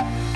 you